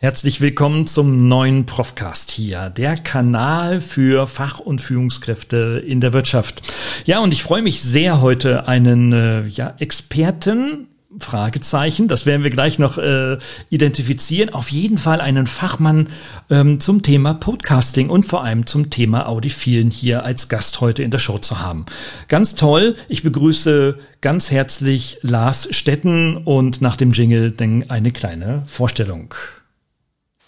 Herzlich willkommen zum neuen Profcast hier, der Kanal für Fach- und Führungskräfte in der Wirtschaft. Ja, und ich freue mich sehr, heute einen äh, ja, Experten Fragezeichen, das werden wir gleich noch äh, identifizieren. Auf jeden Fall einen Fachmann ähm, zum Thema Podcasting und vor allem zum Thema Audiphilen hier als Gast heute in der Show zu haben. Ganz toll. Ich begrüße ganz herzlich Lars Stetten und nach dem Jingle dann eine kleine Vorstellung.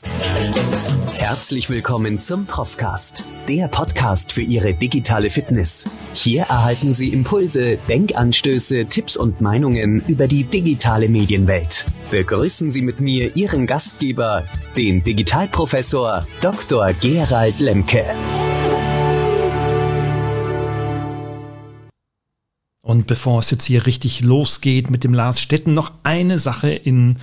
Herzlich willkommen zum Profcast, der Podcast für Ihre digitale Fitness. Hier erhalten Sie Impulse, Denkanstöße, Tipps und Meinungen über die digitale Medienwelt. Begrüßen Sie mit mir Ihren Gastgeber, den Digitalprofessor Dr. Gerald Lemke. Und bevor es jetzt hier richtig losgeht mit dem Lars Stetten, noch eine Sache in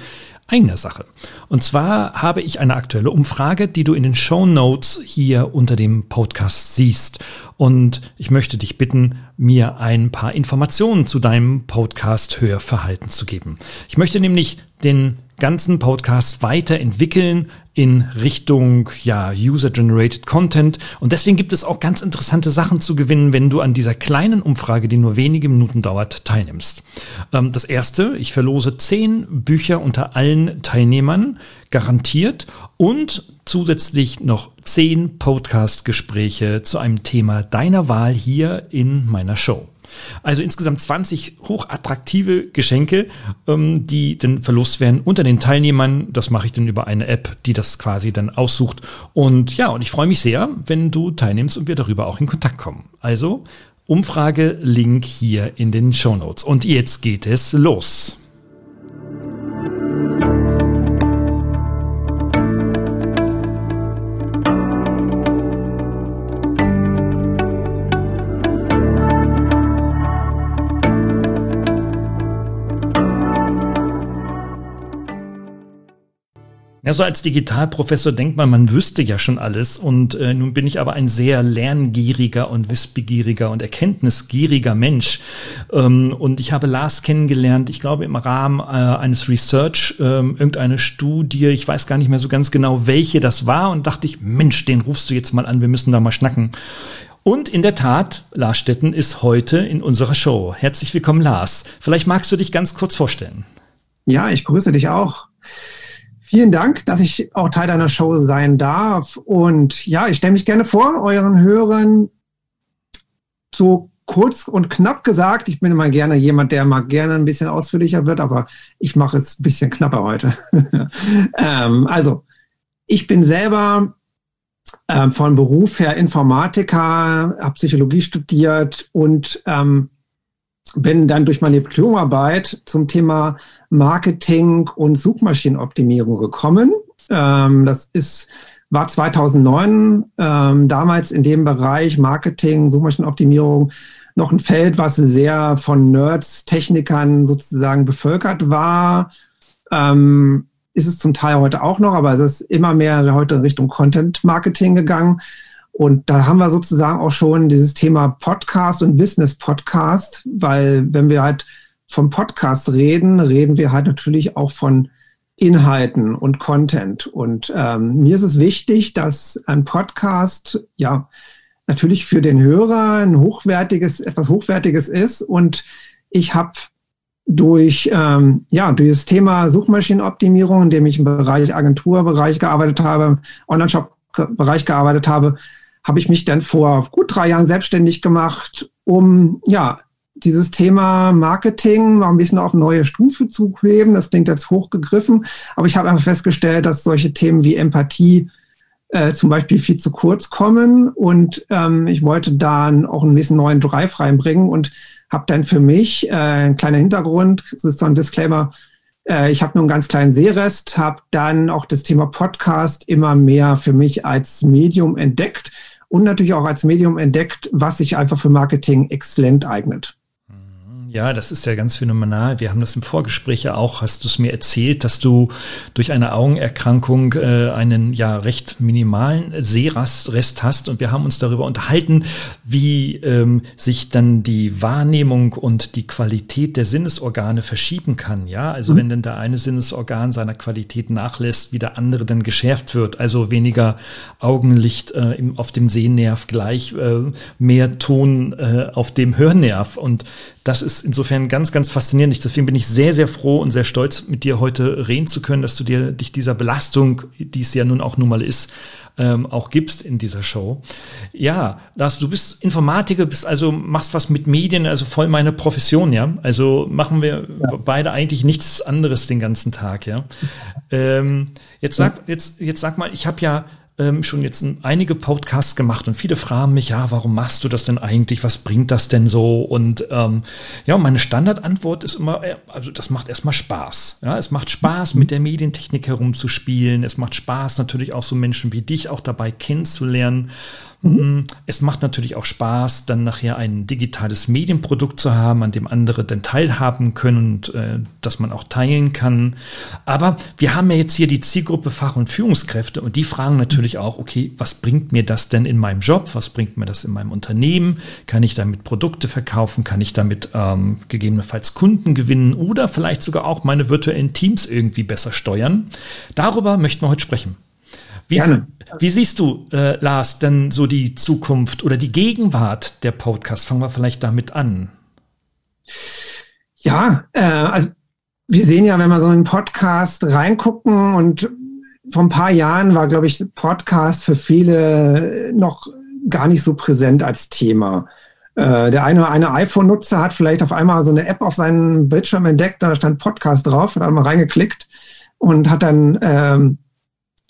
eigener Sache. Und zwar habe ich eine aktuelle Umfrage, die du in den Show Notes hier unter dem Podcast siehst. Und ich möchte dich bitten, mir ein paar Informationen zu deinem Podcast-Hörverhalten zu geben. Ich möchte nämlich den ganzen Podcast weiterentwickeln in Richtung ja, User-Generated Content. Und deswegen gibt es auch ganz interessante Sachen zu gewinnen, wenn du an dieser kleinen Umfrage, die nur wenige Minuten dauert, teilnimmst. Ähm, das erste, ich verlose zehn Bücher unter allen Teilnehmern, garantiert, und zusätzlich noch zehn Podcast-Gespräche zu einem Thema deiner Wahl hier in meiner Show. Also insgesamt 20 hochattraktive Geschenke, ähm, die dann verlost werden unter den Teilnehmern. Das mache ich dann über eine App, die das quasi dann aussucht. Und ja, und ich freue mich sehr, wenn du teilnimmst und wir darüber auch in Kontakt kommen. Also Umfrage, Link hier in den Show Notes. Und jetzt geht es los. Ja, so als Digitalprofessor denkt man, man wüsste ja schon alles. Und äh, nun bin ich aber ein sehr lerngieriger und wissbegieriger und erkenntnisgieriger Mensch. Ähm, und ich habe Lars kennengelernt, ich glaube im Rahmen äh, eines Research, äh, irgendeine Studie, ich weiß gar nicht mehr so ganz genau, welche das war. Und dachte ich, Mensch, den rufst du jetzt mal an, wir müssen da mal schnacken. Und in der Tat, Lars Stetten ist heute in unserer Show. Herzlich willkommen, Lars. Vielleicht magst du dich ganz kurz vorstellen. Ja, ich grüße dich auch. Vielen Dank, dass ich auch Teil deiner Show sein darf. Und ja, ich stelle mich gerne vor, euren Hörern so kurz und knapp gesagt. Ich bin immer gerne jemand, der mal gerne ein bisschen ausführlicher wird, aber ich mache es ein bisschen knapper heute. ähm, also, ich bin selber ähm, von Beruf her Informatiker, habe Psychologie studiert und ähm, bin dann durch meine Diplomarbeit zum Thema Marketing und Suchmaschinenoptimierung gekommen. Ähm, das ist war 2009 ähm, damals in dem Bereich Marketing, Suchmaschinenoptimierung noch ein Feld, was sehr von Nerds, Technikern sozusagen bevölkert war. Ähm, ist es zum Teil heute auch noch, aber es ist immer mehr heute in Richtung Content Marketing gegangen. Und da haben wir sozusagen auch schon dieses Thema Podcast und Business Podcast, weil wenn wir halt vom Podcast reden, reden wir halt natürlich auch von Inhalten und Content. Und ähm, mir ist es wichtig, dass ein Podcast ja natürlich für den Hörer ein hochwertiges, etwas Hochwertiges ist. Und ich habe durch ähm, ja durch das Thema Suchmaschinenoptimierung, in dem ich im Bereich Agenturbereich gearbeitet habe, Online-Shop-Bereich gearbeitet habe, habe ich mich dann vor gut drei Jahren selbstständig gemacht, um ja dieses Thema Marketing mal ein bisschen auf neue Stufe zu heben. Das klingt jetzt hochgegriffen, aber ich habe einfach festgestellt, dass solche Themen wie Empathie äh, zum Beispiel viel zu kurz kommen. Und ähm, ich wollte dann auch ein bisschen neuen Drive reinbringen und habe dann für mich äh, ein kleiner Hintergrund, das ist so ein Disclaimer, äh, ich habe nur einen ganz kleinen Sehrest, habe dann auch das Thema Podcast immer mehr für mich als Medium entdeckt und natürlich auch als Medium entdeckt, was sich einfach für Marketing exzellent eignet. Ja, das ist ja ganz phänomenal. Wir haben das im Vorgespräch ja auch, hast du es mir erzählt, dass du durch eine Augenerkrankung äh, einen ja recht minimalen Sehrest hast und wir haben uns darüber unterhalten, wie ähm, sich dann die Wahrnehmung und die Qualität der Sinnesorgane verschieben kann. Ja, also mhm. wenn denn der eine Sinnesorgan seiner Qualität nachlässt, wie der andere dann geschärft wird, also weniger Augenlicht äh, im, auf dem Sehnerv gleich, äh, mehr Ton äh, auf dem Hörnerv und das ist insofern ganz, ganz faszinierend. Deswegen bin ich sehr, sehr froh und sehr stolz, mit dir heute reden zu können, dass du dir dich dieser Belastung, die es ja nun auch nun mal ist, ähm, auch gibst in dieser Show. Ja, Lars, du bist Informatiker, bist also machst was mit Medien, also voll meine Profession, ja. Also machen wir ja. beide eigentlich nichts anderes den ganzen Tag, ja. Ähm, jetzt sag, jetzt, jetzt sag mal, ich habe ja ähm, schon jetzt einige Podcasts gemacht und viele fragen mich, ja, warum machst du das denn eigentlich? Was bringt das denn so? Und ähm, ja, meine Standardantwort ist immer, äh, also das macht erstmal Spaß. Ja, es macht Spaß, mit der Medientechnik herumzuspielen. Es macht Spaß, natürlich auch so Menschen wie dich auch dabei kennenzulernen. Mhm. Es macht natürlich auch Spaß, dann nachher ein digitales Medienprodukt zu haben, an dem andere dann teilhaben können und äh, das man auch teilen kann. Aber wir haben ja jetzt hier die Zielgruppe Fach- und Führungskräfte und die fragen natürlich auch, okay, was bringt mir das denn in meinem Job? Was bringt mir das in meinem Unternehmen? Kann ich damit Produkte verkaufen? Kann ich damit ähm, gegebenenfalls Kunden gewinnen oder vielleicht sogar auch meine virtuellen Teams irgendwie besser steuern? Darüber möchten wir heute sprechen. Wie, wie siehst du, äh, Lars, denn so die Zukunft oder die Gegenwart der Podcasts? Fangen wir vielleicht damit an. Ja, äh, also wir sehen ja, wenn wir so einen Podcast reingucken und vor ein paar Jahren war, glaube ich, Podcast für viele noch gar nicht so präsent als Thema. Äh, der eine oder eine iPhone-Nutzer hat vielleicht auf einmal so eine App auf seinem Bildschirm entdeckt, da stand Podcast drauf, hat einmal reingeklickt und hat dann ähm,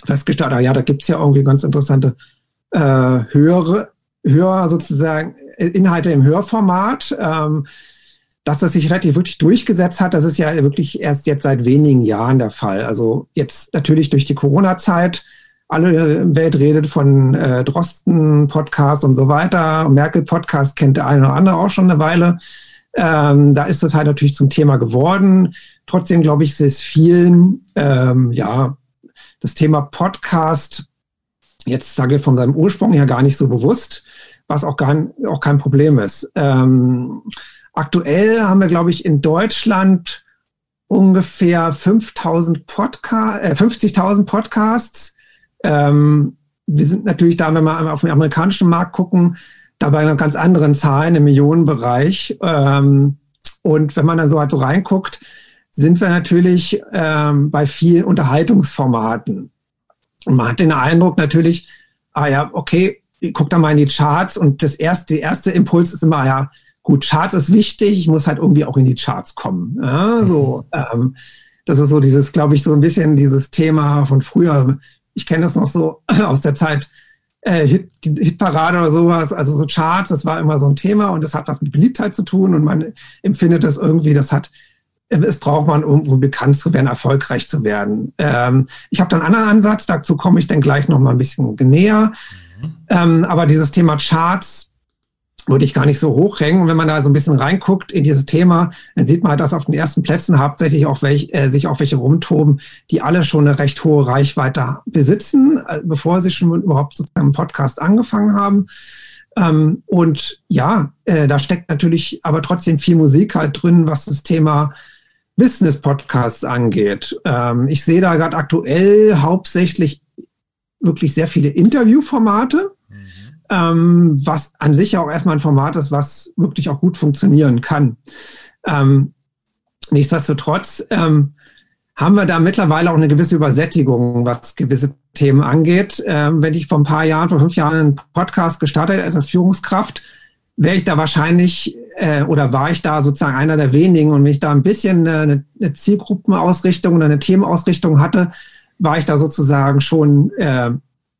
festgestellt, ah ja, da gibt's ja irgendwie ganz interessante äh, höhere, höher sozusagen Inhalte im Hörformat. Ähm, dass das sich relativ wirklich durchgesetzt hat, das ist ja wirklich erst jetzt seit wenigen Jahren der Fall. Also jetzt natürlich durch die Corona-Zeit, alle Welt redet von äh, Drosten-Podcast und so weiter. Merkel-Podcast kennt der eine oder andere auch schon eine Weile. Ähm, da ist das halt natürlich zum Thema geworden. Trotzdem glaube ich, ist es vielen ähm, ja das Thema Podcast jetzt sage ich von seinem Ursprung her gar nicht so bewusst, was auch gar auch kein Problem ist. Ähm, aktuell haben wir, glaube ich, in Deutschland ungefähr 5000 Podcast, äh, 50.000 Podcasts. Ähm, wir sind natürlich da, wenn wir auf den amerikanischen Markt gucken, dabei noch ganz anderen Zahlen im Millionenbereich. Ähm, und wenn man dann so halt so reinguckt, sind wir natürlich ähm, bei vielen Unterhaltungsformaten. Und man hat den Eindruck natürlich, ah ja, okay, guck da mal in die Charts und das erste, der erste Impuls ist immer, ja, gut, Charts ist wichtig, ich muss halt irgendwie auch in die Charts kommen. Ja, so, mhm. ähm, das ist so dieses, glaube ich, so ein bisschen dieses Thema von früher. Ich kenne das noch so aus der Zeit, äh, Hit, Hitparade oder sowas, also so Charts, das war immer so ein Thema und das hat was mit Beliebtheit zu tun und man empfindet das irgendwie, das hat es braucht man, um bekannt zu werden, erfolgreich zu werden. Ähm, ich habe dann einen anderen Ansatz, dazu komme ich dann gleich noch mal ein bisschen näher. Ähm, aber dieses Thema Charts würde ich gar nicht so hochhängen. Und wenn man da so ein bisschen reinguckt in dieses Thema, dann sieht man halt, dass auf den ersten Plätzen hauptsächlich auch welch, äh, sich auch welche rumtoben, die alle schon eine recht hohe Reichweite besitzen, äh, bevor sie schon überhaupt sozusagen einen Podcast angefangen haben. Ähm, und ja, äh, da steckt natürlich aber trotzdem viel Musik halt drin, was das Thema Business-Podcasts angeht. Ähm, ich sehe da gerade aktuell hauptsächlich wirklich sehr viele Interviewformate, mhm. ähm, was an sich auch erstmal ein Format ist, was wirklich auch gut funktionieren kann. Ähm, nichtsdestotrotz ähm, haben wir da mittlerweile auch eine gewisse Übersättigung, was gewisse Themen angeht. Ähm, wenn ich vor ein paar Jahren, vor fünf Jahren einen Podcast gestartet als Führungskraft, wäre ich da wahrscheinlich äh, oder war ich da sozusagen einer der wenigen und wenn ich da ein bisschen eine, eine Zielgruppenausrichtung oder eine Themenausrichtung hatte, war ich da sozusagen schon äh,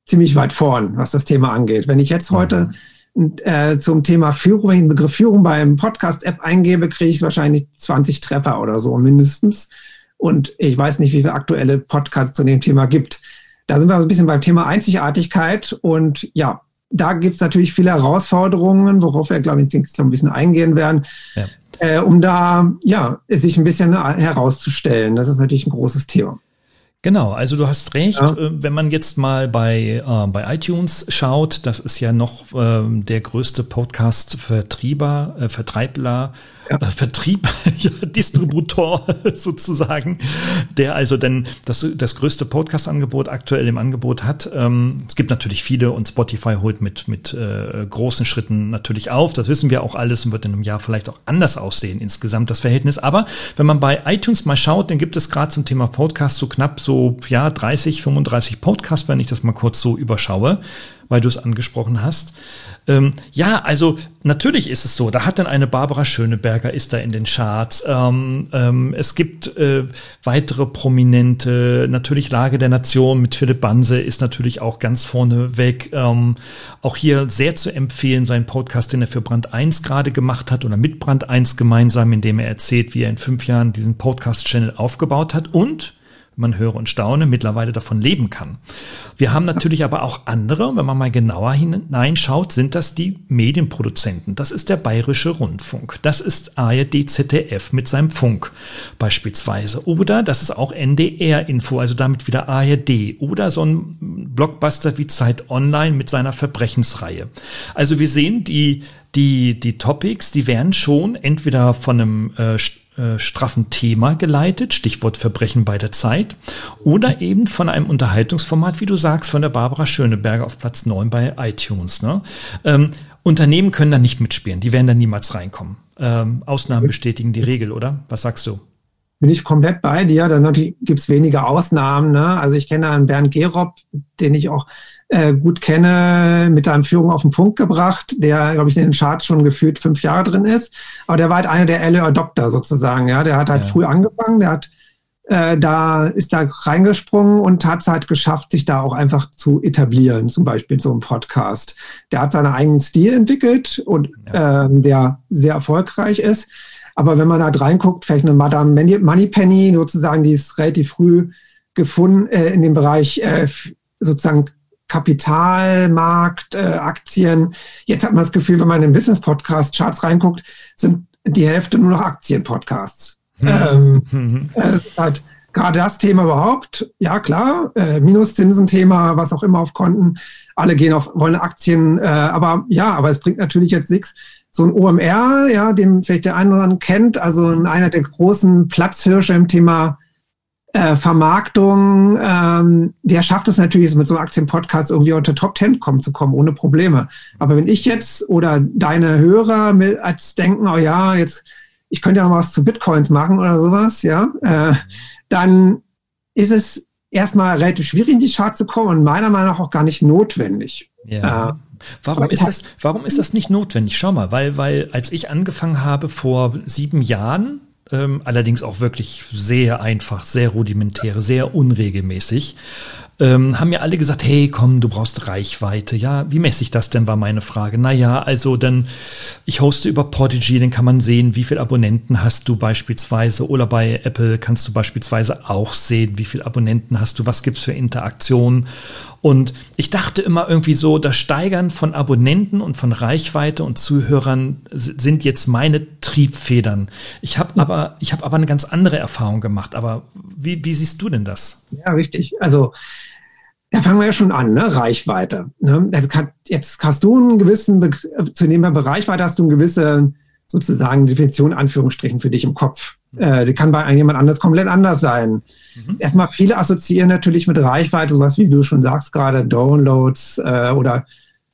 ziemlich weit vorn, was das Thema angeht. Wenn ich jetzt heute äh, zum Thema Führung, den Begriff Führung beim Podcast-App eingebe, kriege ich wahrscheinlich 20 Treffer oder so mindestens. Und ich weiß nicht, wie viele aktuelle Podcasts zu dem Thema gibt. Da sind wir ein bisschen beim Thema Einzigartigkeit und ja, da gibt es natürlich viele Herausforderungen, worauf wir, glaube ich, ein bisschen eingehen werden. Ja. äh, um da ja sich ein bisschen herauszustellen. Das ist natürlich ein großes Thema. Genau, also du hast recht. Ja. Äh, wenn man jetzt mal bei, äh, bei iTunes schaut, das ist ja noch äh, der größte Podcast-Vertrieber, äh, Vertreibler ja. Äh, Vertrieb, Distributor sozusagen, der also dann das, das größte Podcast-Angebot aktuell im Angebot hat. Ähm, es gibt natürlich viele und Spotify holt mit, mit äh, großen Schritten natürlich auf. Das wissen wir auch alles und wird in einem Jahr vielleicht auch anders aussehen insgesamt das Verhältnis. Aber wenn man bei iTunes mal schaut, dann gibt es gerade zum Thema Podcast so knapp so ja 30, 35 Podcasts, wenn ich das mal kurz so überschaue weil du es angesprochen hast. Ähm, ja, also natürlich ist es so. Da hat dann eine Barbara Schöneberger ist da in den Charts. Ähm, ähm, es gibt äh, weitere Prominente. Natürlich Lage der Nation mit Philipp Banse ist natürlich auch ganz vorne weg. Ähm, auch hier sehr zu empfehlen sein Podcast, den er für Brand 1 gerade gemacht hat oder mit Brand 1 gemeinsam, in dem er erzählt, wie er in fünf Jahren diesen Podcast-Channel aufgebaut hat und man höre und staune, mittlerweile davon leben kann. Wir haben natürlich aber auch andere, wenn man mal genauer hineinschaut, sind das die Medienproduzenten. Das ist der Bayerische Rundfunk. Das ist ARD ZDF mit seinem Funk beispielsweise. Oder das ist auch NDR-Info, also damit wieder ARD. Oder so ein Blockbuster wie Zeit Online mit seiner Verbrechensreihe. Also wir sehen, die, die, die Topics, die werden schon entweder von einem äh, äh, straffen Thema geleitet, Stichwort Verbrechen bei der Zeit, oder eben von einem Unterhaltungsformat, wie du sagst, von der Barbara Schöneberger auf Platz 9 bei iTunes. Ne? Ähm, Unternehmen können da nicht mitspielen, die werden da niemals reinkommen. Ähm, Ausnahmen bestätigen die Regel, oder? Was sagst du? Bin ich komplett bei dir. Dann gibt es wenige Ausnahmen. Ne? Also ich kenne einen Bernd Gerob, den ich auch äh, gut kenne, mit seinem Führung auf den Punkt gebracht, der, glaube ich, in den Charts schon gefühlt fünf Jahre drin ist. Aber der war halt einer der Early Adopter sozusagen. Ja, der hat halt ja. früh angefangen, der hat äh, da ist da reingesprungen und hat es halt geschafft, sich da auch einfach zu etablieren, zum Beispiel so ein Podcast. Der hat seinen eigenen Stil entwickelt und ja. ähm, der sehr erfolgreich ist. Aber wenn man da reinguckt, vielleicht eine Madame Moneypenny sozusagen, die ist relativ früh gefunden äh, in dem Bereich äh, sozusagen Kapitalmarkt, äh, Aktien. Jetzt hat man das Gefühl, wenn man in den Business-Podcast-Charts reinguckt, sind die Hälfte nur noch Aktien-Podcasts. Mhm. Ähm, mhm. äh, halt gerade das Thema überhaupt, ja klar, äh, Minuszinsen-Thema, was auch immer auf Konten, alle gehen auf, wollen Aktien, äh, aber ja, aber es bringt natürlich jetzt nichts. So ein OMR, ja, dem vielleicht der eine oder andere kennt, also einer der großen Platzhirsche im Thema äh, Vermarktung, ähm, der schafft es natürlich mit so einem Aktienpodcast irgendwie unter Top Ten kommen zu kommen, ohne Probleme. Aber wenn ich jetzt oder deine Hörer mit, als denken, oh ja, jetzt, ich könnte ja noch was zu Bitcoins machen oder sowas, ja, äh, dann ist es erstmal relativ schwierig, in die Chart zu kommen und meiner Meinung nach auch gar nicht notwendig. Ja. Äh, Warum ist das, warum ist das nicht notwendig? Schau mal, weil, weil als ich angefangen habe vor sieben Jahren, ähm, allerdings auch wirklich sehr einfach, sehr rudimentäre, sehr unregelmäßig. Ähm, haben mir alle gesagt, hey, komm, du brauchst Reichweite. Ja, wie messe ich das denn, war meine Frage. Naja, also dann, ich hoste über Podigy, dann kann man sehen, wie viele Abonnenten hast du beispielsweise. Oder bei Apple kannst du beispielsweise auch sehen, wie viele Abonnenten hast du, was gibt's für Interaktionen. Und ich dachte immer irgendwie so, das Steigern von Abonnenten und von Reichweite und Zuhörern sind jetzt meine Triebfedern. Ich habe aber, ich habe aber eine ganz andere Erfahrung gemacht. Aber wie, wie siehst du denn das? Ja, richtig. Also da fangen wir ja schon an, ne? Reichweite. Ne? Jetzt hast du einen gewissen, Be zu dem Bereichweite hast du eine gewisse sozusagen Definition, Anführungsstrichen, für dich im Kopf. Äh, die kann bei jemand anders komplett anders sein. Mhm. Erstmal viele assoziieren natürlich mit Reichweite, sowas wie du schon sagst gerade, Downloads äh, oder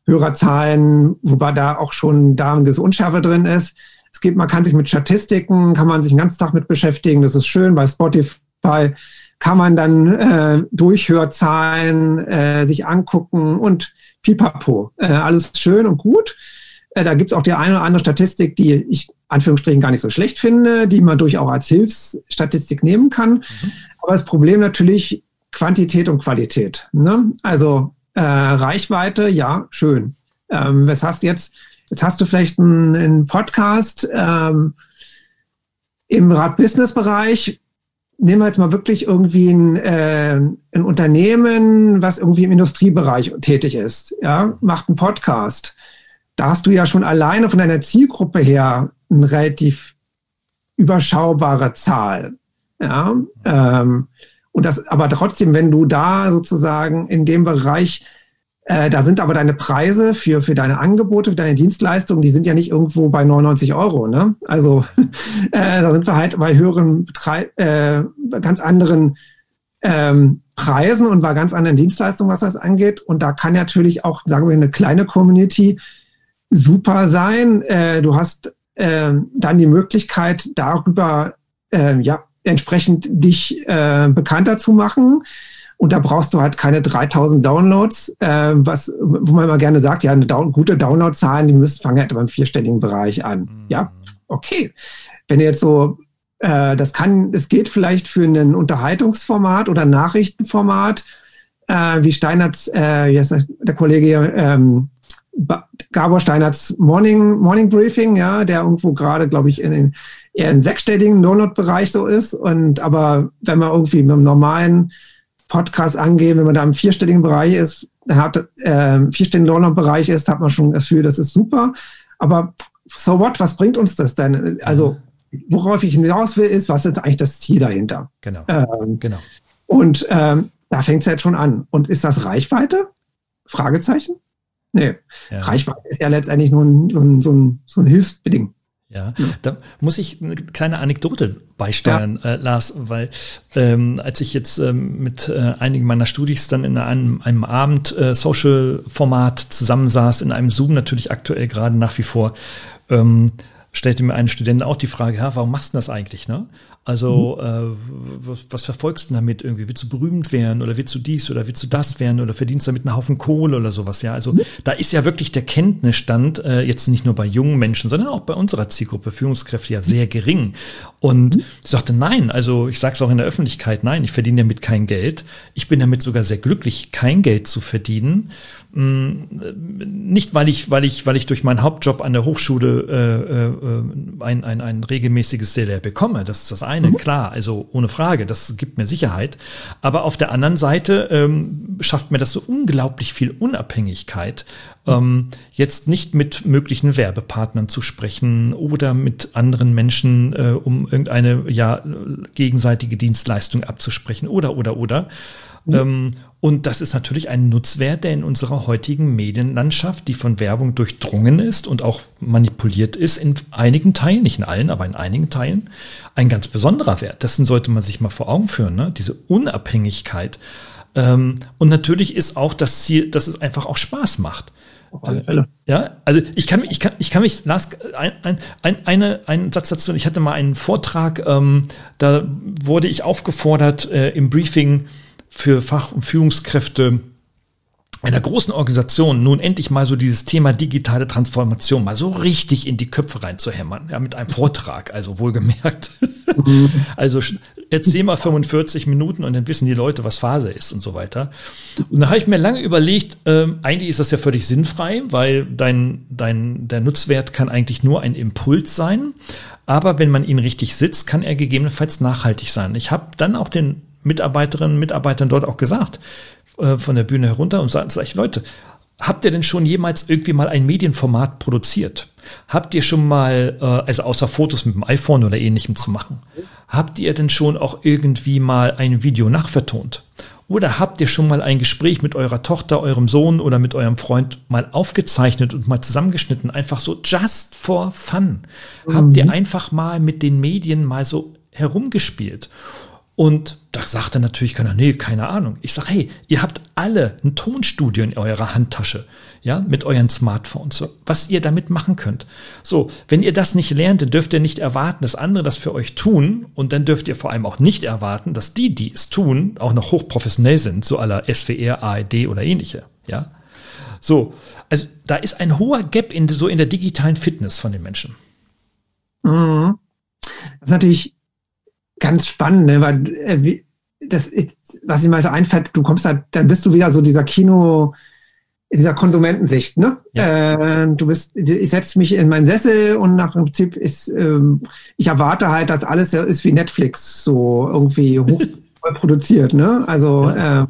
Hörerzahlen, wobei da auch schon da gewisse Unschärfe drin ist. Es gibt, man kann sich mit Statistiken, kann man sich den ganzen Tag mit beschäftigen, das ist schön. Bei Spotify kann man dann äh, Durchhörzahlen äh, sich angucken und pipapo. Äh, alles schön und gut. Äh, da gibt's auch die eine oder andere Statistik, die ich Anführungsstrichen gar nicht so schlecht finde, die man durchaus als Hilfsstatistik nehmen kann. Mhm. Aber das Problem natürlich Quantität und Qualität. Ne? Also äh, Reichweite, ja, schön. Ähm, was hast jetzt? Jetzt hast du vielleicht einen, einen Podcast ähm, im Rad-Business-Bereich. Nehmen wir jetzt mal wirklich irgendwie ein, äh, ein Unternehmen, was irgendwie im Industriebereich tätig ist, ja, macht einen Podcast. Da hast du ja schon alleine von deiner Zielgruppe her ein relativ überschaubare Zahl. Ja, ähm, und das, aber trotzdem, wenn du da sozusagen in dem Bereich, äh, da sind aber deine Preise für, für deine Angebote, für deine Dienstleistungen, die sind ja nicht irgendwo bei 99 Euro, ne? Also äh, da sind wir halt bei höheren, äh, ganz anderen ähm, Preisen und bei ganz anderen Dienstleistungen, was das angeht. Und da kann natürlich auch, sagen wir, eine kleine Community super sein. Äh, du hast äh, dann die Möglichkeit, darüber äh, ja entsprechend dich äh, bekannter zu machen. Und da brauchst du halt keine 3000 Downloads, äh, was, wo man immer gerne sagt, ja, eine Down gute Downloadzahlen, die müssen fangen halt beim vierstelligen Bereich an. Mhm. Ja, okay. Wenn ihr jetzt so, äh, das kann, es geht vielleicht für ein Unterhaltungsformat oder Nachrichtenformat, äh, wie Steinerts, äh, der Kollege hier, ähm, Gabor Steinerts Morning, Morning Briefing, ja, der irgendwo gerade, glaube ich, in den eher im sechsstelligen Download-Bereich so ist. Und aber wenn man irgendwie mit einem normalen Podcast angehen, wenn man da im vierstelligen Bereich ist, dann hat äh, vierstelligen Download-Bereich ist, hat man schon das Gefühl, das ist super. Aber so what, was bringt uns das denn? Also worauf ich hinaus will, ist, was ist eigentlich das Ziel dahinter? Genau. Ähm, genau. Und ähm, da fängt es jetzt schon an. Und ist das Reichweite? Fragezeichen? Nee. Ja. Reichweite ist ja letztendlich nur ein, so, ein, so, ein, so ein Hilfsbeding. Ja, da muss ich eine kleine Anekdote beisteuern, ja. äh, Lars, weil ähm, als ich jetzt ähm, mit äh, einigen meiner Studis dann in einem, einem Abend äh, Social-Format zusammensaß, in einem Zoom natürlich aktuell gerade nach wie vor, ähm, stellte mir eine Studentin auch die Frage, ja, warum machst du das eigentlich? Ne? Also, mhm. äh, was, was, verfolgst du damit irgendwie? Willst du berühmt werden oder willst du dies oder willst du das werden oder verdienst damit einen Haufen Kohle oder sowas? Ja, also mhm. da ist ja wirklich der Kenntnisstand äh, jetzt nicht nur bei jungen Menschen, sondern auch bei unserer Zielgruppe Führungskräfte ja sehr gering. Und mhm. ich sagte, nein, also ich sage es auch in der Öffentlichkeit, nein, ich verdiene damit kein Geld. Ich bin damit sogar sehr glücklich, kein Geld zu verdienen. Mm, nicht, weil ich, weil ich, weil ich durch meinen Hauptjob an der Hochschule äh, äh, ein, ein, ein regelmäßiges Salär bekomme. Das ist das eine, mhm. klar, also ohne Frage, das gibt mir Sicherheit. Aber auf der anderen Seite ähm, schafft mir das so unglaublich viel Unabhängigkeit, ähm, jetzt nicht mit möglichen Werbepartnern zu sprechen oder mit anderen Menschen, äh, um irgendeine ja gegenseitige Dienstleistung abzusprechen oder oder oder. Mhm. Ähm, und das ist natürlich ein Nutzwert, der in unserer heutigen Medienlandschaft, die von Werbung durchdrungen ist und auch manipuliert ist, in einigen Teilen, nicht in allen, aber in einigen Teilen, ein ganz besonderer Wert. Dessen sollte man sich mal vor Augen führen, ne? diese Unabhängigkeit. Ähm, und natürlich ist auch das Ziel, dass es einfach auch Spaß macht. Auf alle Fälle. Ja, also ich kann, ich kann, ich kann mich, Lars, ein, ein, ein, eine, einen Satz dazu, ich hatte mal einen Vortrag, ähm, da wurde ich aufgefordert äh, im Briefing, für Fach- und Führungskräfte einer großen Organisation nun endlich mal so dieses Thema digitale Transformation mal so richtig in die Köpfe reinzuhämmern, ja, mit einem Vortrag, also wohlgemerkt. Mhm. also erzähl mal 45 Minuten und dann wissen die Leute, was Phase ist und so weiter. Und da habe ich mir lange überlegt, ähm, eigentlich ist das ja völlig sinnfrei, weil dein, dein, der Nutzwert kann eigentlich nur ein Impuls sein. Aber wenn man ihn richtig sitzt, kann er gegebenenfalls nachhaltig sein. Ich habe dann auch den Mitarbeiterinnen und Mitarbeitern dort auch gesagt, äh, von der Bühne herunter und sagen, sag ich, Leute, habt ihr denn schon jemals irgendwie mal ein Medienformat produziert? Habt ihr schon mal, äh, also außer Fotos mit dem iPhone oder ähnlichem zu machen, habt ihr denn schon auch irgendwie mal ein Video nachvertont? Oder habt ihr schon mal ein Gespräch mit eurer Tochter, eurem Sohn oder mit eurem Freund mal aufgezeichnet und mal zusammengeschnitten? Einfach so just for fun. Mhm. Habt ihr einfach mal mit den Medien mal so herumgespielt? Und da sagte natürlich keiner, nee, keine Ahnung. Ich sage, hey, ihr habt alle ein Tonstudio in eurer Handtasche, ja, mit euren Smartphones, was ihr damit machen könnt. So, wenn ihr das nicht lernt, dann dürft ihr nicht erwarten, dass andere das für euch tun. Und dann dürft ihr vor allem auch nicht erwarten, dass die, die es tun, auch noch hochprofessionell sind, so aller SWR, ARD oder ähnliche, ja. So, also da ist ein hoher Gap in, so in der digitalen Fitness von den Menschen. Mhm. Das ist natürlich ganz spannend, ne? weil äh, das, was ich mal so einfällt, du kommst halt, dann bist du wieder so dieser Kino, dieser Konsumentensicht, ne? Ja. Äh, du bist, ich setze mich in meinen Sessel und nach dem Prinzip ist, ähm, ich erwarte halt, dass alles so ist wie Netflix, so irgendwie hoch produziert, ne? Also ja. äh,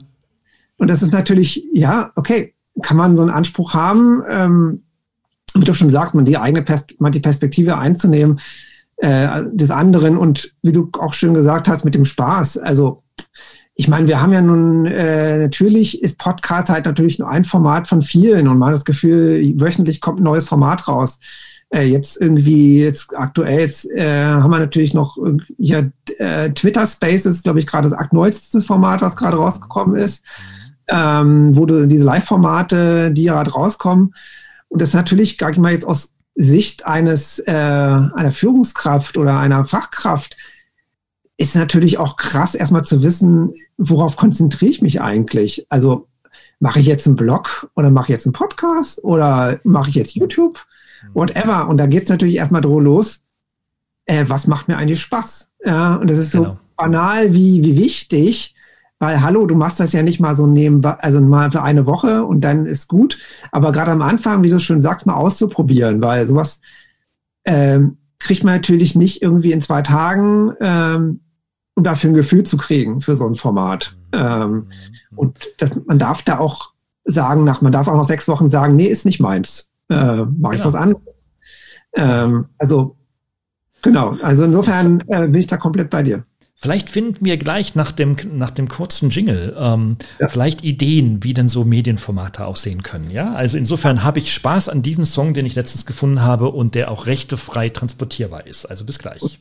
und das ist natürlich, ja, okay, kann man so einen Anspruch haben, ähm, wie du schon sagst, man die eigene Pers man die Perspektive einzunehmen, äh, des anderen und wie du auch schön gesagt hast, mit dem Spaß. Also ich meine, wir haben ja nun, äh, natürlich ist Podcast halt natürlich nur ein Format von vielen und man hat das Gefühl, wöchentlich kommt ein neues Format raus. Äh, jetzt irgendwie, jetzt aktuell jetzt, äh, haben wir natürlich noch hier äh, Twitter Spaces, glaube ich, gerade das aktuellste Format, was gerade rausgekommen ist, ähm, wo du diese Live-Formate, die gerade rauskommen. Und das ist natürlich, gar nicht mal jetzt aus Sicht eines äh, einer Führungskraft oder einer Fachkraft, ist natürlich auch krass, erstmal zu wissen, worauf konzentriere ich mich eigentlich? Also mache ich jetzt einen Blog oder mache ich jetzt einen Podcast oder mache ich jetzt YouTube? Mhm. Whatever. Und da geht es natürlich erstmal drüber los, äh, was macht mir eigentlich Spaß? Ja, und das ist so genau. banal wie, wie wichtig, weil hallo, du machst das ja nicht mal so nebenbei, also mal für eine Woche und dann ist gut. Aber gerade am Anfang, wie du schon sagst, mal auszuprobieren, weil sowas ähm, kriegt man natürlich nicht irgendwie in zwei Tagen ähm, um dafür ein Gefühl zu kriegen für so ein Format. Mhm. Ähm, mhm. und das, man darf da auch sagen, nach, man darf auch nach sechs Wochen sagen, nee, ist nicht meins. Äh, Mache ich genau. was anderes. Ähm, also, genau. Also insofern äh, bin ich da komplett bei dir. Vielleicht finden wir gleich nach dem, nach dem kurzen Jingle ähm, ja. vielleicht Ideen, wie denn so Medienformate aussehen können. Ja, also insofern habe ich Spaß an diesem Song, den ich letztens gefunden habe und der auch rechtefrei transportierbar ist. Also bis gleich. Gut.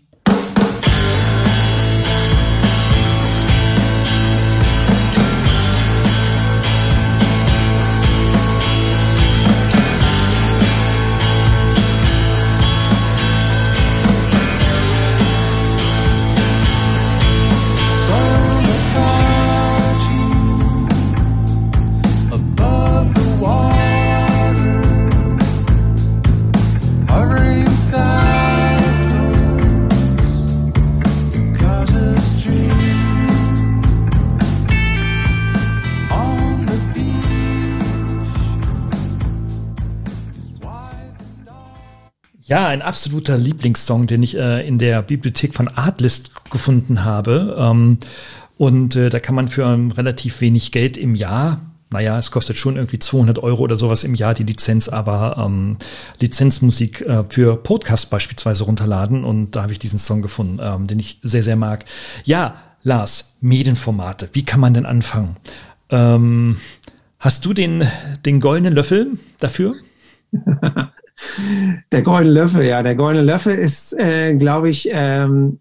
Ja, ein absoluter Lieblingssong, den ich äh, in der Bibliothek von Artlist gefunden habe. Ähm, und äh, da kann man für ähm, relativ wenig Geld im Jahr naja, es kostet schon irgendwie 200 Euro oder sowas im Jahr die Lizenz, aber ähm, Lizenzmusik äh, für Podcast beispielsweise runterladen und da habe ich diesen Song gefunden, ähm, den ich sehr, sehr mag. Ja, Lars, Medienformate, wie kann man denn anfangen? Ähm, hast du den, den goldenen Löffel dafür? Der goldene Löffel, ja, der goldene Löffel ist, äh, glaube ich, ähm,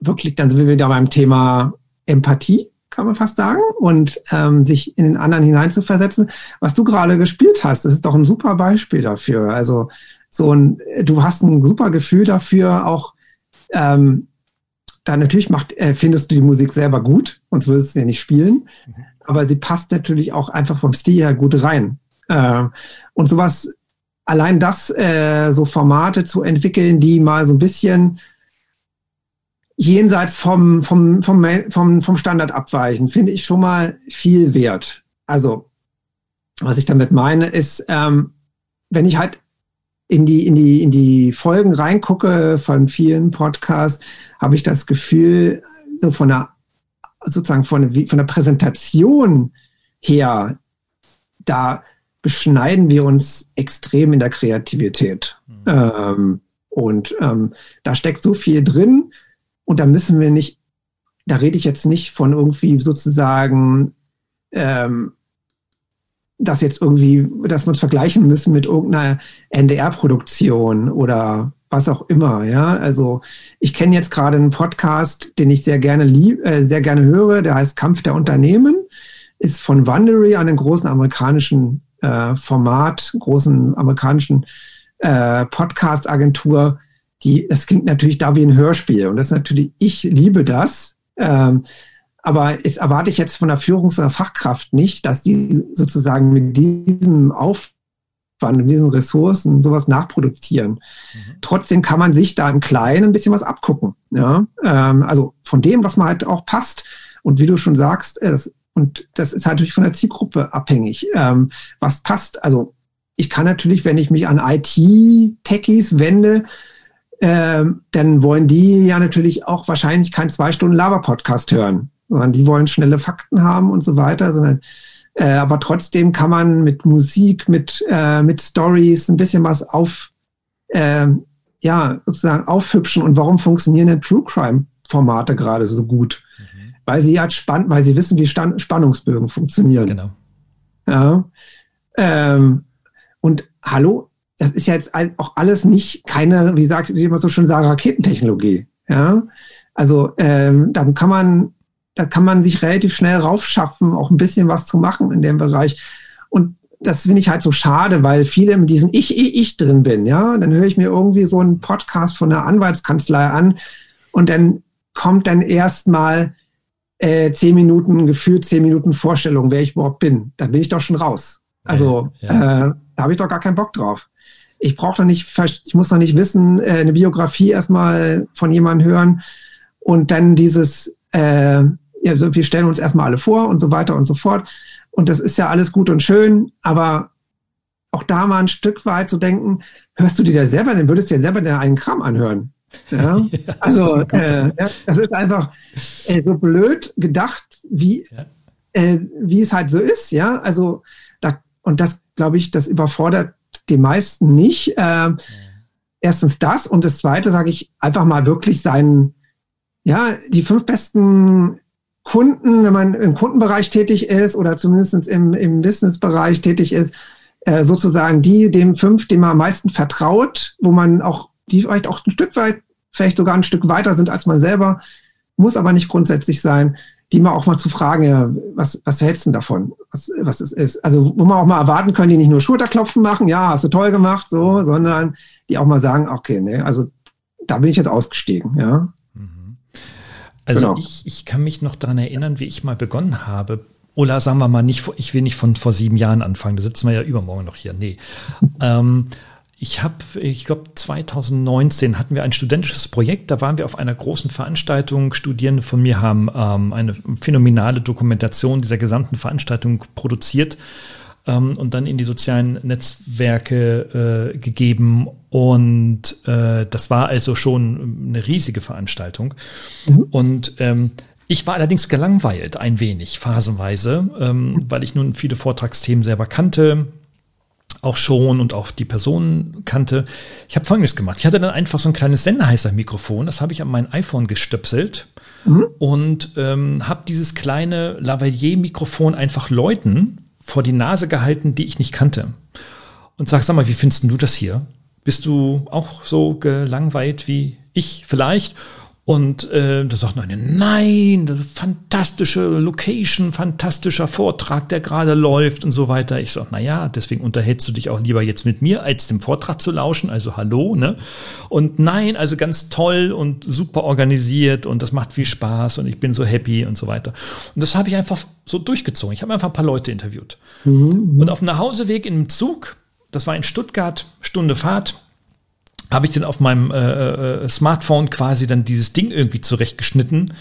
wirklich, dann sind wir wieder beim Thema Empathie, kann man fast sagen, und ähm, sich in den anderen hineinzuversetzen. Was du gerade gespielt hast, das ist doch ein super Beispiel dafür. Also so ein, du hast ein super Gefühl dafür, auch ähm, da natürlich macht, äh, findest du die Musik selber gut, sonst würdest du sie ja nicht spielen. Mhm. Aber sie passt natürlich auch einfach vom Stil her gut rein. Äh, und sowas allein das, äh, so Formate zu entwickeln, die mal so ein bisschen jenseits vom, vom, vom, vom, vom Standard abweichen, finde ich schon mal viel wert. Also, was ich damit meine, ist, ähm, wenn ich halt in die, in die, in die Folgen reingucke von vielen Podcasts, habe ich das Gefühl, so von der, sozusagen von von der Präsentation her, da beschneiden wir uns extrem in der Kreativität. Mhm. Ähm, und ähm, da steckt so viel drin und da müssen wir nicht, da rede ich jetzt nicht von irgendwie sozusagen, ähm, dass jetzt irgendwie, dass wir uns vergleichen müssen mit irgendeiner NDR-Produktion oder was auch immer, ja. Also ich kenne jetzt gerade einen Podcast, den ich sehr gerne lieb, äh, sehr gerne höre, der heißt Kampf der Unternehmen, ist von Wandery, einem großen amerikanischen äh, Format, großen amerikanischen äh, Podcast-Agentur, die, das klingt natürlich da wie ein Hörspiel. Und das ist natürlich, ich liebe das. Ähm, aber es erwarte ich jetzt von der Führungs- oder Fachkraft nicht, dass die sozusagen mit diesem Aufwand und diesen Ressourcen sowas nachproduzieren. Mhm. Trotzdem kann man sich da im Kleinen ein bisschen was abgucken. Ja? Ähm, also von dem, was man halt auch passt. Und wie du schon sagst, es und das ist natürlich von der Zielgruppe abhängig, ähm, was passt. Also ich kann natürlich, wenn ich mich an IT-Techies wende, ähm, dann wollen die ja natürlich auch wahrscheinlich keinen zwei Stunden Lava-Podcast hören, sondern die wollen schnelle Fakten haben und so weiter, sondern äh, aber trotzdem kann man mit Musik, mit, äh, mit Stories ein bisschen was auf, äh, ja, sozusagen aufhübschen und warum funktionieren denn True Crime Formate gerade so gut? Weil sie ja spannend, weil sie wissen, wie Stand Spannungsbögen funktionieren. Genau. Ja. Ähm, und hallo, das ist ja jetzt auch alles nicht keine, wie sagt, wie man so schön sagt, Raketentechnologie. Ja. Also ähm, dann kann man, da kann man sich relativ schnell raufschaffen, auch ein bisschen was zu machen in dem Bereich. Und das finde ich halt so schade, weil viele mit diesem Ich, Ich, Ich drin bin. Ja, dann höre ich mir irgendwie so einen Podcast von der Anwaltskanzlei an und dann kommt dann erstmal äh, zehn Minuten, gefühlt zehn Minuten Vorstellung, wer ich überhaupt bin. Da bin ich doch schon raus. Also ja, ja. Äh, da habe ich doch gar keinen Bock drauf. Ich brauche doch nicht, ich muss doch nicht wissen, äh, eine Biografie erstmal von jemandem hören und dann dieses, äh, ja, wir stellen uns erstmal alle vor und so weiter und so fort. Und das ist ja alles gut und schön, aber auch da mal ein Stück weit zu denken, hörst du dir da selber, dann würdest du dir selber einen Kram anhören. Ja? ja also äh, ja, das ist einfach äh, so blöd gedacht, wie, ja. äh, wie es halt so ist, ja. Also da, und das, glaube ich, das überfordert die meisten nicht. Äh, erstens das und das zweite sage ich einfach mal wirklich seinen, ja, die fünf besten Kunden, wenn man im Kundenbereich tätig ist oder zumindest im, im Businessbereich tätig ist, äh, sozusagen die, dem fünf, dem man am meisten vertraut, wo man auch, die vielleicht auch ein Stück weit, vielleicht sogar ein Stück weiter sind als man selber, muss aber nicht grundsätzlich sein, die mal auch mal zu fragen, ja, was, was hältst du denn davon? Was, was es ist? Also, wo man auch mal erwarten können, die nicht nur Schulterklopfen machen, ja, hast du toll gemacht, so, sondern die auch mal sagen, okay, ne, also da bin ich jetzt ausgestiegen, ja. Also genau. ich, ich kann mich noch daran erinnern, wie ich mal begonnen habe. Oder sagen wir mal nicht, ich will nicht von vor sieben Jahren anfangen, da sitzen wir ja übermorgen noch hier. Nee. ähm, ich habe, ich glaube, 2019 hatten wir ein studentisches Projekt. Da waren wir auf einer großen Veranstaltung. Studierende von mir haben ähm, eine phänomenale Dokumentation dieser gesamten Veranstaltung produziert ähm, und dann in die sozialen Netzwerke äh, gegeben. Und äh, das war also schon eine riesige Veranstaltung. Mhm. Und ähm, ich war allerdings gelangweilt, ein wenig, phasenweise, ähm, mhm. weil ich nun viele Vortragsthemen selber kannte, auch schon und auch die Personen kannte. Ich habe Folgendes gemacht. Ich hatte dann einfach so ein kleines Sennheiser-Mikrofon, das habe ich an mein iPhone gestöpselt mhm. und ähm, habe dieses kleine Lavalier-Mikrofon einfach Leuten vor die Nase gehalten, die ich nicht kannte. Und sag, sag mal, wie findest du das hier? Bist du auch so gelangweilt wie ich vielleicht? Und äh, da sagt eine, nein, fantastische Location, fantastischer Vortrag, der gerade läuft und so weiter. Ich sage, na ja, deswegen unterhältst du dich auch lieber jetzt mit mir, als dem Vortrag zu lauschen. Also hallo, ne? Und nein, also ganz toll und super organisiert und das macht viel Spaß und ich bin so happy und so weiter. Und das habe ich einfach so durchgezogen. Ich habe einfach ein paar Leute interviewt. Mhm. Und auf dem Nachhauseweg im Zug, das war in Stuttgart, Stunde Fahrt, habe ich dann auf meinem äh, äh, Smartphone quasi dann dieses Ding irgendwie zurechtgeschnitten,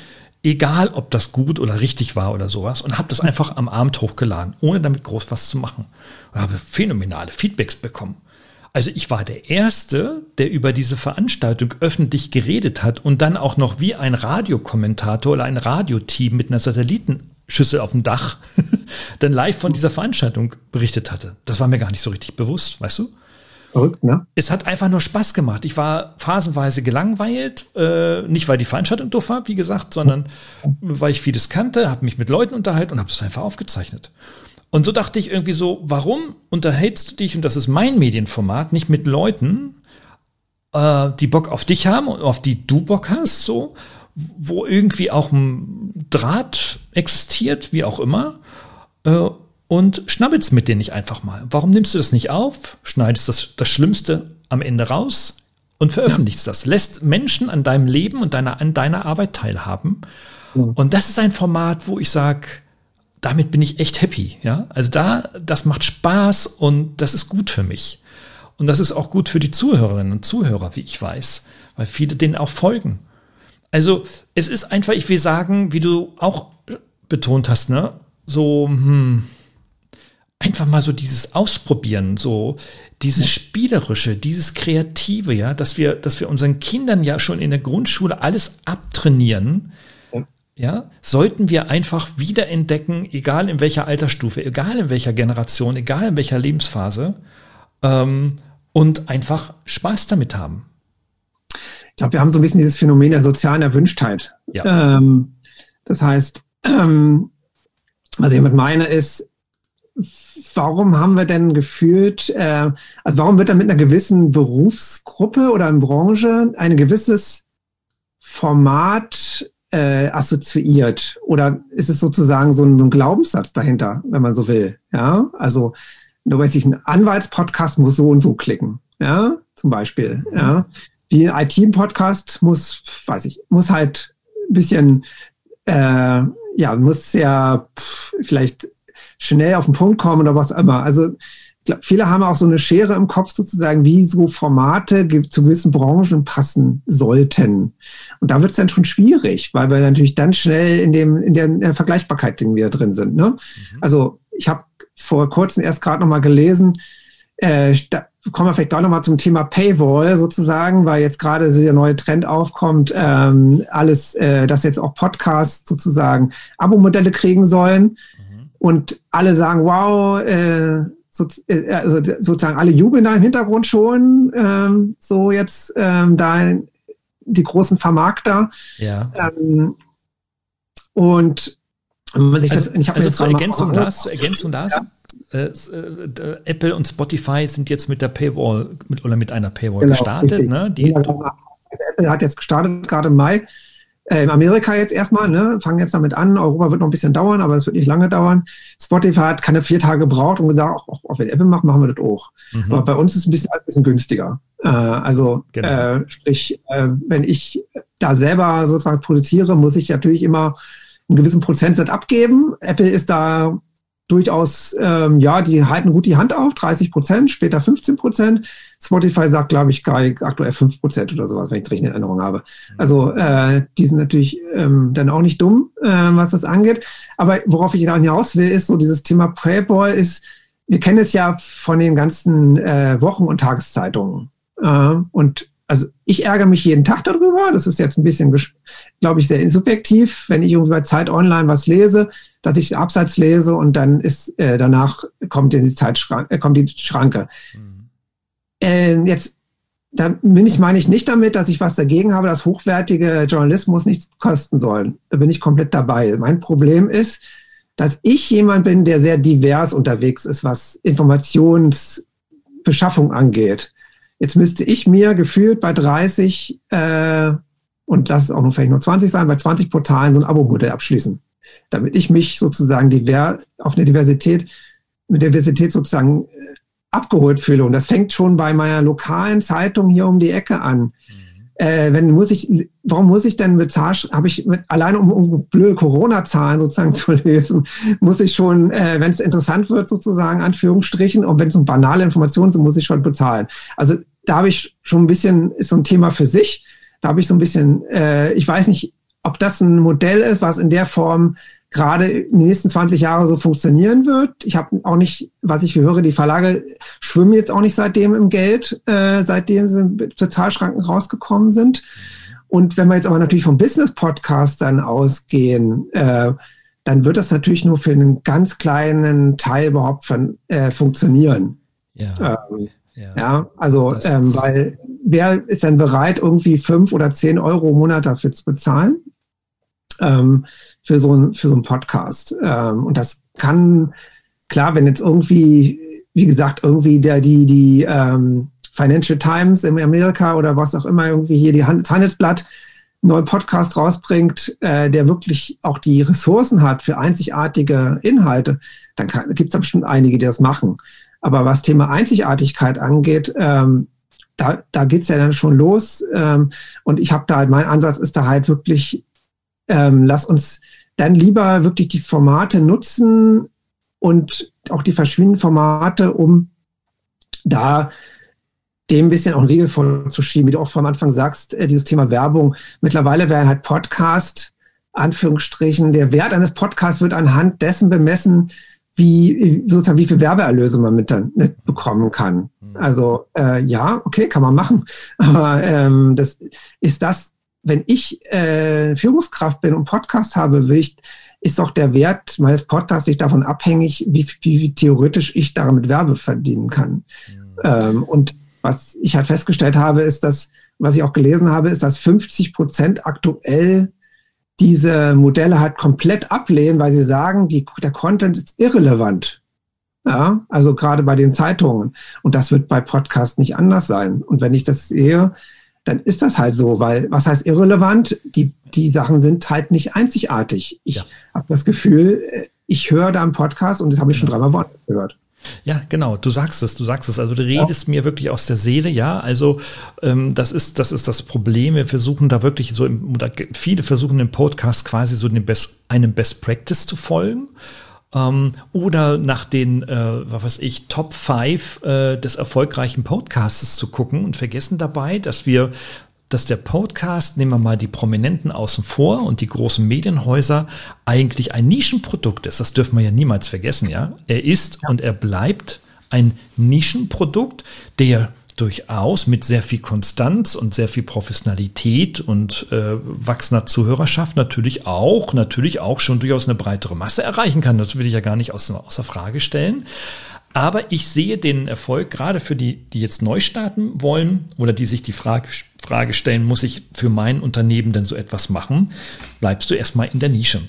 egal ob das gut oder richtig war oder sowas, und habe das einfach am Abend hochgeladen, ohne damit groß was zu machen. Und habe phänomenale Feedbacks bekommen. Also ich war der Erste, der über diese Veranstaltung öffentlich geredet hat und dann auch noch wie ein Radiokommentator oder ein Radioteam mit einer Satellitenschüssel auf dem Dach dann live von dieser Veranstaltung berichtet hatte. Das war mir gar nicht so richtig bewusst, weißt du? Verrückt, ne? Es hat einfach nur Spaß gemacht. Ich war phasenweise gelangweilt, äh, nicht weil die Veranstaltung doof war, wie gesagt, sondern weil ich vieles kannte, habe mich mit Leuten unterhalten und habe das einfach aufgezeichnet. Und so dachte ich irgendwie so, warum unterhältst du dich, und das ist mein Medienformat, nicht mit Leuten, äh, die Bock auf dich haben und auf die du Bock hast, so, wo irgendwie auch ein Draht existiert, wie auch immer, äh, und schnabbelst mit denen nicht einfach mal. Warum nimmst du das nicht auf, schneidest das, das Schlimmste am Ende raus und veröffentlichst ja. das? Lässt Menschen an deinem Leben und deiner, an deiner Arbeit teilhaben. Ja. Und das ist ein Format, wo ich sage, damit bin ich echt happy. Ja, also da, das macht Spaß und das ist gut für mich. Und das ist auch gut für die Zuhörerinnen und Zuhörer, wie ich weiß, weil viele denen auch folgen. Also es ist einfach, ich will sagen, wie du auch betont hast, ne, so, hm, einfach mal so dieses Ausprobieren, so dieses Spielerische, dieses Kreative, ja, dass wir, dass wir unseren Kindern ja schon in der Grundschule alles abtrainieren, ja, sollten wir einfach wiederentdecken, egal in welcher Altersstufe, egal in welcher Generation, egal in welcher Lebensphase, ähm, und einfach Spaß damit haben. glaube, wir haben so ein bisschen dieses Phänomen der sozialen Erwünschtheit. Ja. Ähm, das heißt, ähm, was ich damit meine, ist, warum haben wir denn gefühlt, äh, also warum wird da mit einer gewissen Berufsgruppe oder Branche ein gewisses Format äh, assoziiert? Oder ist es sozusagen so ein, so ein, Glaubenssatz dahinter, wenn man so will? Ja, also, du weißt nicht, ein Anwaltspodcast muss so und so klicken. Ja, zum Beispiel. Ja, wie ein IT-Podcast muss, weiß ich, muss halt ein bisschen, äh, ja, muss sehr pff, vielleicht schnell auf den Punkt kommen oder was immer. Also ich viele haben auch so eine Schere im Kopf sozusagen, wie so Formate zu gewissen Branchen passen sollten. Und da wird es dann schon schwierig, weil wir natürlich dann schnell in dem in der, in der Vergleichbarkeit wieder drin sind. Ne? Mhm. Also ich habe vor kurzem erst gerade noch mal gelesen, äh, da kommen wir vielleicht doch noch mal zum Thema Paywall sozusagen, weil jetzt gerade so der neue Trend aufkommt, ähm, alles, äh, dass jetzt auch Podcasts sozusagen Abo-Modelle kriegen sollen. Und alle sagen, wow, äh, so, äh, also sozusagen alle jubeln da im Hintergrund schon, ähm, so jetzt ähm, da die großen Vermarkter. Ja. Ähm, und wenn man sich also, das, ich also zur Ergänzung das, zur Ergänzung das, ja. äh, äh, Apple und Spotify sind jetzt mit der Paywall mit, oder mit einer Paywall genau, gestartet. Ne? Die, Apple hat jetzt gestartet, gerade im Mai äh, in Amerika jetzt erstmal, ne, fangen jetzt damit an. Europa wird noch ein bisschen dauern, aber es wird nicht lange dauern. Spotify hat keine vier Tage gebraucht und gesagt, auch, auch, wenn Apple macht, machen wir das auch. Mhm. Aber bei uns ist es ein bisschen, ein bisschen günstiger. Äh, also genau. äh, sprich, äh, wenn ich da selber sozusagen produziere, muss ich natürlich immer einen gewissen Prozentsatz abgeben. Apple ist da durchaus, ähm, ja, die halten gut die Hand auf, 30 Prozent, später 15 Prozent. Spotify sagt, glaube ich, aktuell 5 Prozent oder sowas, wenn ich es richtig in Erinnerung habe. Also äh, die sind natürlich ähm, dann auch nicht dumm, äh, was das angeht. Aber worauf ich da hinaus will, ist so dieses Thema Payboy ist, wir kennen es ja von den ganzen äh, Wochen- und Tageszeitungen. Äh, und also ich ärgere mich jeden Tag darüber. Das ist jetzt ein bisschen, glaube ich, sehr subjektiv, wenn ich irgendwie bei Zeit Online was lese, dass ich Absatz lese und dann ist äh, danach kommt die Zeitschranke, äh, kommt die Schranke. Mhm. Äh, jetzt da bin ich, meine ich nicht damit, dass ich was dagegen habe, dass hochwertige Journalismus nichts kosten soll. Da bin ich komplett dabei. Mein Problem ist, dass ich jemand bin, der sehr divers unterwegs ist, was Informationsbeschaffung angeht. Jetzt müsste ich mir gefühlt bei 30 äh, und das ist auch nur vielleicht nur 20 sein, bei 20 Portalen so ein Abo-Modell abschließen, damit ich mich sozusagen diver auf eine Diversität mit Diversität sozusagen äh, abgeholt fühle. Und das fängt schon bei meiner lokalen Zeitung hier um die Ecke an. Äh, wenn muss ich, warum muss ich denn bezahlen? Habe ich mit, allein um, um blöde Corona-Zahlen sozusagen zu lesen, muss ich schon, äh, wenn es interessant wird, sozusagen Anführungsstrichen, und wenn es um banale Informationen sind, muss ich schon bezahlen. Also da habe ich schon ein bisschen, ist so ein Thema für sich. Da habe ich so ein bisschen, äh, ich weiß nicht, ob das ein Modell ist, was in der Form gerade in den nächsten 20 Jahre so funktionieren wird. Ich habe auch nicht, was ich höre, die Verlage schwimmen jetzt auch nicht seitdem im Geld, äh, seitdem sie zur Zahlschranken rausgekommen sind. Und wenn wir jetzt aber natürlich vom Business-Podcast dann ausgehen, äh, dann wird das natürlich nur für einen ganz kleinen Teil überhaupt von, äh, funktionieren. Ja. Ähm, ja. ja, also, ähm, weil wer ist denn bereit, irgendwie fünf oder zehn Euro im Monat dafür zu bezahlen? Ähm, für so ein, für so ein Podcast. Ähm, und das kann, klar, wenn jetzt irgendwie, wie gesagt, irgendwie der, die, die ähm, Financial Times in Amerika oder was auch immer, irgendwie hier die Hand, das Handelsblatt einen neuen Podcast rausbringt, äh, der wirklich auch die Ressourcen hat für einzigartige Inhalte, dann gibt es da bestimmt einige, die das machen. Aber was Thema Einzigartigkeit angeht, ähm, da, da geht es ja dann schon los. Ähm, und ich habe da, mein Ansatz ist da halt wirklich, ähm, lass uns dann lieber wirklich die Formate nutzen und auch die verschwiegenen Formate, um da dem ein bisschen auch einen Riegel vorzuschieben, wie du auch vom Anfang sagst, äh, dieses Thema Werbung. Mittlerweile werden halt Podcast, Anführungsstrichen, der Wert eines Podcasts wird anhand dessen bemessen, wie sozusagen wie viel Werbeerlöse man mit dann bekommen kann. Mhm. Also äh, ja, okay, kann man machen, aber ähm, das ist das wenn ich äh, Führungskraft bin und Podcast habe, will ich, ist doch der Wert meines Podcasts nicht davon abhängig, wie, wie, theoretisch ich damit Werbe verdienen kann. Mhm. Ähm, und was ich halt festgestellt habe, ist, dass was ich auch gelesen habe, ist, dass 50 Prozent aktuell diese Modelle halt komplett ablehnen, weil sie sagen, die, der Content ist irrelevant. Ja, also gerade bei den Zeitungen. Und das wird bei Podcasts nicht anders sein. Und wenn ich das sehe, dann ist das halt so, weil was heißt irrelevant? Die, die Sachen sind halt nicht einzigartig. Ich ja. habe das Gefühl, ich höre da einen Podcast und das habe ich schon dreimal gehört. Ja, genau. Du sagst es, du sagst es. Also du redest ja. mir wirklich aus der Seele, ja. Also ähm, das ist das ist das Problem. Wir versuchen da wirklich so, im, viele versuchen im Podcast quasi so Best, einem Best Practice zu folgen ähm, oder nach den, äh, was weiß ich, Top 5 äh, des erfolgreichen Podcasts zu gucken und vergessen dabei, dass wir dass der Podcast, nehmen wir mal die Prominenten außen vor und die großen Medienhäuser, eigentlich ein Nischenprodukt ist. Das dürfen wir ja niemals vergessen, ja. Er ist ja. und er bleibt ein Nischenprodukt, der durchaus mit sehr viel Konstanz und sehr viel Professionalität und äh, wachsender Zuhörerschaft natürlich auch, natürlich auch schon durchaus eine breitere Masse erreichen kann. Das will ich ja gar nicht außer, außer Frage stellen. Aber ich sehe den Erfolg gerade für die, die jetzt neu starten wollen oder die sich die Frage, Frage stellen, muss ich für mein Unternehmen denn so etwas machen? Bleibst du erstmal in der Nische.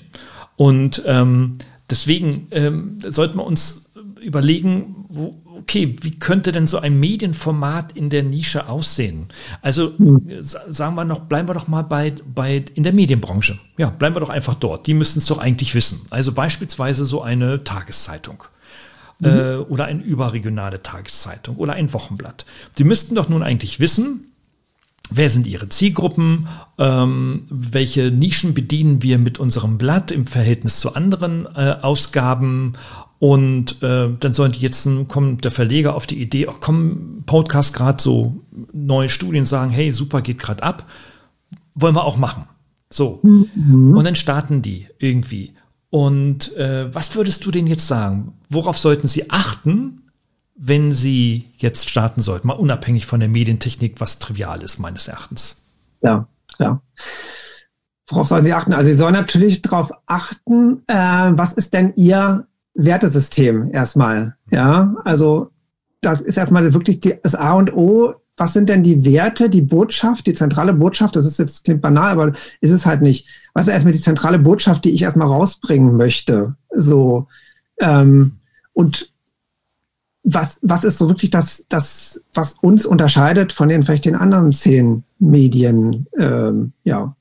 Und ähm, deswegen ähm, sollten wir uns überlegen, wo, okay, wie könnte denn so ein Medienformat in der Nische aussehen? Also mhm. sagen wir noch, bleiben wir doch mal bei, bei in der Medienbranche. Ja, bleiben wir doch einfach dort. Die müssten es doch eigentlich wissen. Also beispielsweise so eine Tageszeitung. Mhm. Äh, oder eine überregionale Tageszeitung oder ein Wochenblatt. Die müssten doch nun eigentlich wissen, Wer sind ihre Zielgruppen? Ähm, welche Nischen bedienen wir mit unserem Blatt im Verhältnis zu anderen äh, Ausgaben? Und äh, dann sollen die jetzt kommt der Verleger auf die Idee, ach komm, Podcast gerade so neue Studien sagen, hey, super, geht gerade ab, wollen wir auch machen. So. Mhm. Und dann starten die irgendwie. Und äh, was würdest du denn jetzt sagen? Worauf sollten sie achten, wenn sie jetzt starten sollten? Mal unabhängig von der Medientechnik, was trivial ist, meines Erachtens. Ja, ja. Worauf sollen sie achten? Also sie sollen natürlich darauf achten, äh, was ist denn ihr Wertesystem erstmal. Ja, also das ist erstmal wirklich die, das A und O. Was sind denn die Werte, die Botschaft, die zentrale Botschaft? Das ist jetzt klingt banal, aber ist es halt nicht. Was ist erstmal die zentrale Botschaft, die ich erstmal rausbringen möchte? So ähm, und was was ist so wirklich das das was uns unterscheidet von den vielleicht den anderen zehn Medien? Ähm, ja,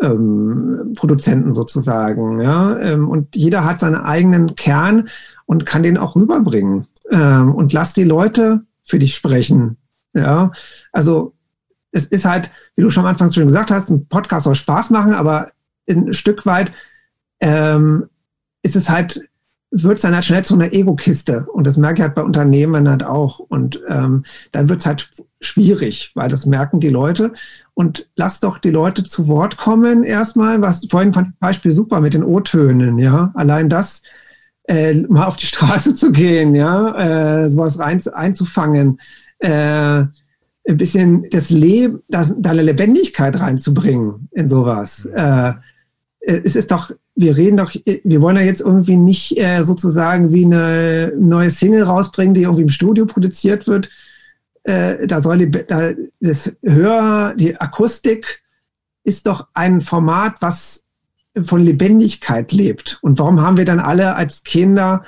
ähm, Produzenten sozusagen. Ja? Ähm, und jeder hat seinen eigenen Kern und kann den auch rüberbringen. Ähm, und lass die Leute für dich sprechen. Ja, also es ist halt, wie du schon am Anfang schon gesagt hast, ein Podcast soll Spaß machen, aber ein Stück weit ähm, ist es halt wird es dann halt schnell zu einer Ego-Kiste. Und das merke ich halt bei Unternehmen halt auch. Und ähm, dann wird es halt schwierig, weil das merken die Leute. Und lass doch die Leute zu Wort kommen erstmal. Was vorhin fand ich Beispiel super mit den O-Tönen, ja. Allein das, äh, mal auf die Straße zu gehen, ja, äh, sowas rein einzufangen, äh, ein bisschen das Leben, deine Lebendigkeit reinzubringen in sowas. Äh, es ist doch wir reden doch, wir wollen ja jetzt irgendwie nicht äh, sozusagen wie eine neue Single rausbringen, die irgendwie im Studio produziert wird. Äh, da soll die, da, das Hör, die Akustik ist doch ein Format, was von Lebendigkeit lebt. Und warum haben wir dann alle als Kinder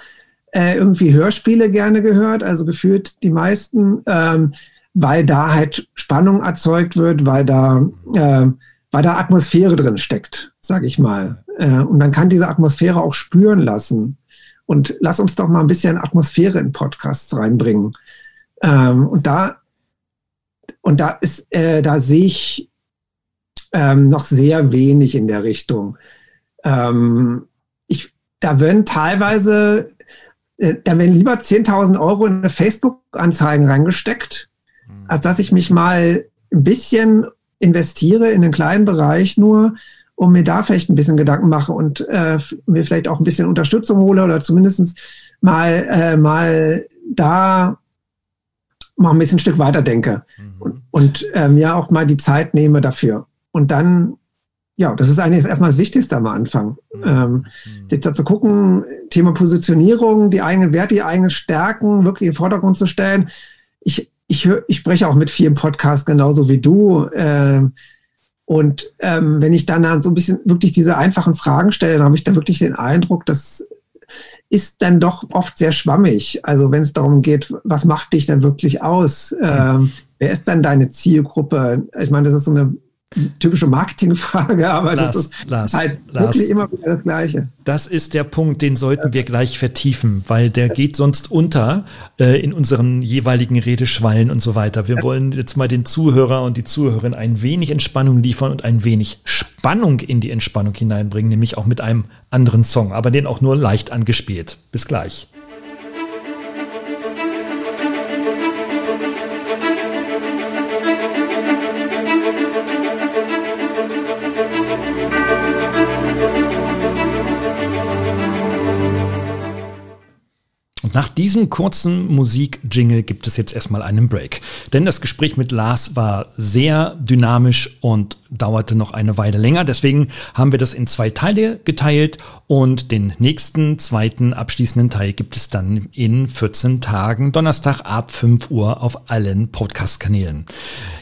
äh, irgendwie Hörspiele gerne gehört? Also gefühlt die meisten, ähm, weil da halt Spannung erzeugt wird, weil da, äh, weil da Atmosphäre drin steckt, sag ich mal. Äh, und man kann diese Atmosphäre auch spüren lassen. Und lass uns doch mal ein bisschen Atmosphäre in Podcasts reinbringen. Ähm, und da, und da ist, äh, da sehe ich ähm, noch sehr wenig in der Richtung. Ähm, ich, da werden teilweise, äh, da werden lieber 10.000 Euro in eine Facebook-Anzeigen reingesteckt, mhm. als dass ich mich mal ein bisschen investiere in einen kleinen Bereich nur, um mir da vielleicht ein bisschen Gedanken mache und äh, mir vielleicht auch ein bisschen Unterstützung hole oder zumindest mal, äh, mal da mal ein bisschen ein Stück weiter denke mhm. und, und äh, mir auch mal die Zeit nehme dafür. Und dann, ja, das ist eigentlich erstmal das Wichtigste am Anfang. Mhm. Ähm, mhm. sich da zu gucken, Thema Positionierung, die eigenen Werte, die eigenen Stärken wirklich in den Vordergrund zu stellen. Ich ich, ich spreche auch mit vielen Podcasts genauso wie du. Äh, und ähm, wenn ich dann so ein bisschen wirklich diese einfachen Fragen stelle, dann habe ich da wirklich den Eindruck, das ist dann doch oft sehr schwammig. Also wenn es darum geht, was macht dich denn wirklich aus? Ähm, wer ist dann deine Zielgruppe? Ich meine, das ist so eine typische Marketingfrage, aber Lars, das ist Lars, halt Lars, wirklich immer wieder das Gleiche. Das ist der Punkt, den sollten wir gleich vertiefen, weil der geht sonst unter äh, in unseren jeweiligen Redeschwallen und so weiter. Wir wollen jetzt mal den Zuhörer und die Zuhörerin ein wenig Entspannung liefern und ein wenig Spannung in die Entspannung hineinbringen, nämlich auch mit einem anderen Song, aber den auch nur leicht angespielt. Bis gleich. Nach diesem kurzen Musik-Jingle gibt es jetzt erstmal einen Break. Denn das Gespräch mit Lars war sehr dynamisch und dauerte noch eine Weile länger. Deswegen haben wir das in zwei Teile geteilt und den nächsten, zweiten, abschließenden Teil gibt es dann in 14 Tagen, Donnerstag ab 5 Uhr auf allen Podcast-Kanälen.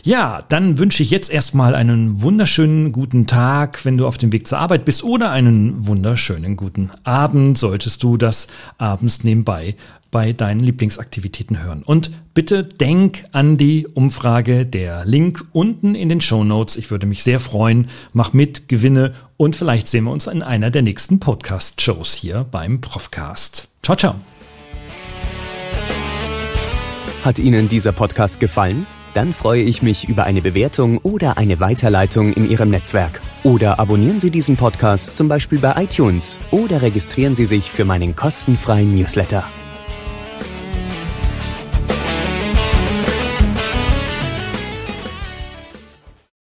Ja, dann wünsche ich jetzt erstmal einen wunderschönen guten Tag, wenn du auf dem Weg zur Arbeit bist oder einen wunderschönen guten Abend, solltest du das abends nebenbei bei deinen Lieblingsaktivitäten hören. Und bitte denk an die Umfrage, der Link unten in den Show Notes. Ich würde mich sehr freuen. Mach mit, gewinne und vielleicht sehen wir uns in einer der nächsten Podcast-Shows hier beim Profcast. Ciao, ciao. Hat Ihnen dieser Podcast gefallen? Dann freue ich mich über eine Bewertung oder eine Weiterleitung in Ihrem Netzwerk. Oder abonnieren Sie diesen Podcast zum Beispiel bei iTunes oder registrieren Sie sich für meinen kostenfreien Newsletter.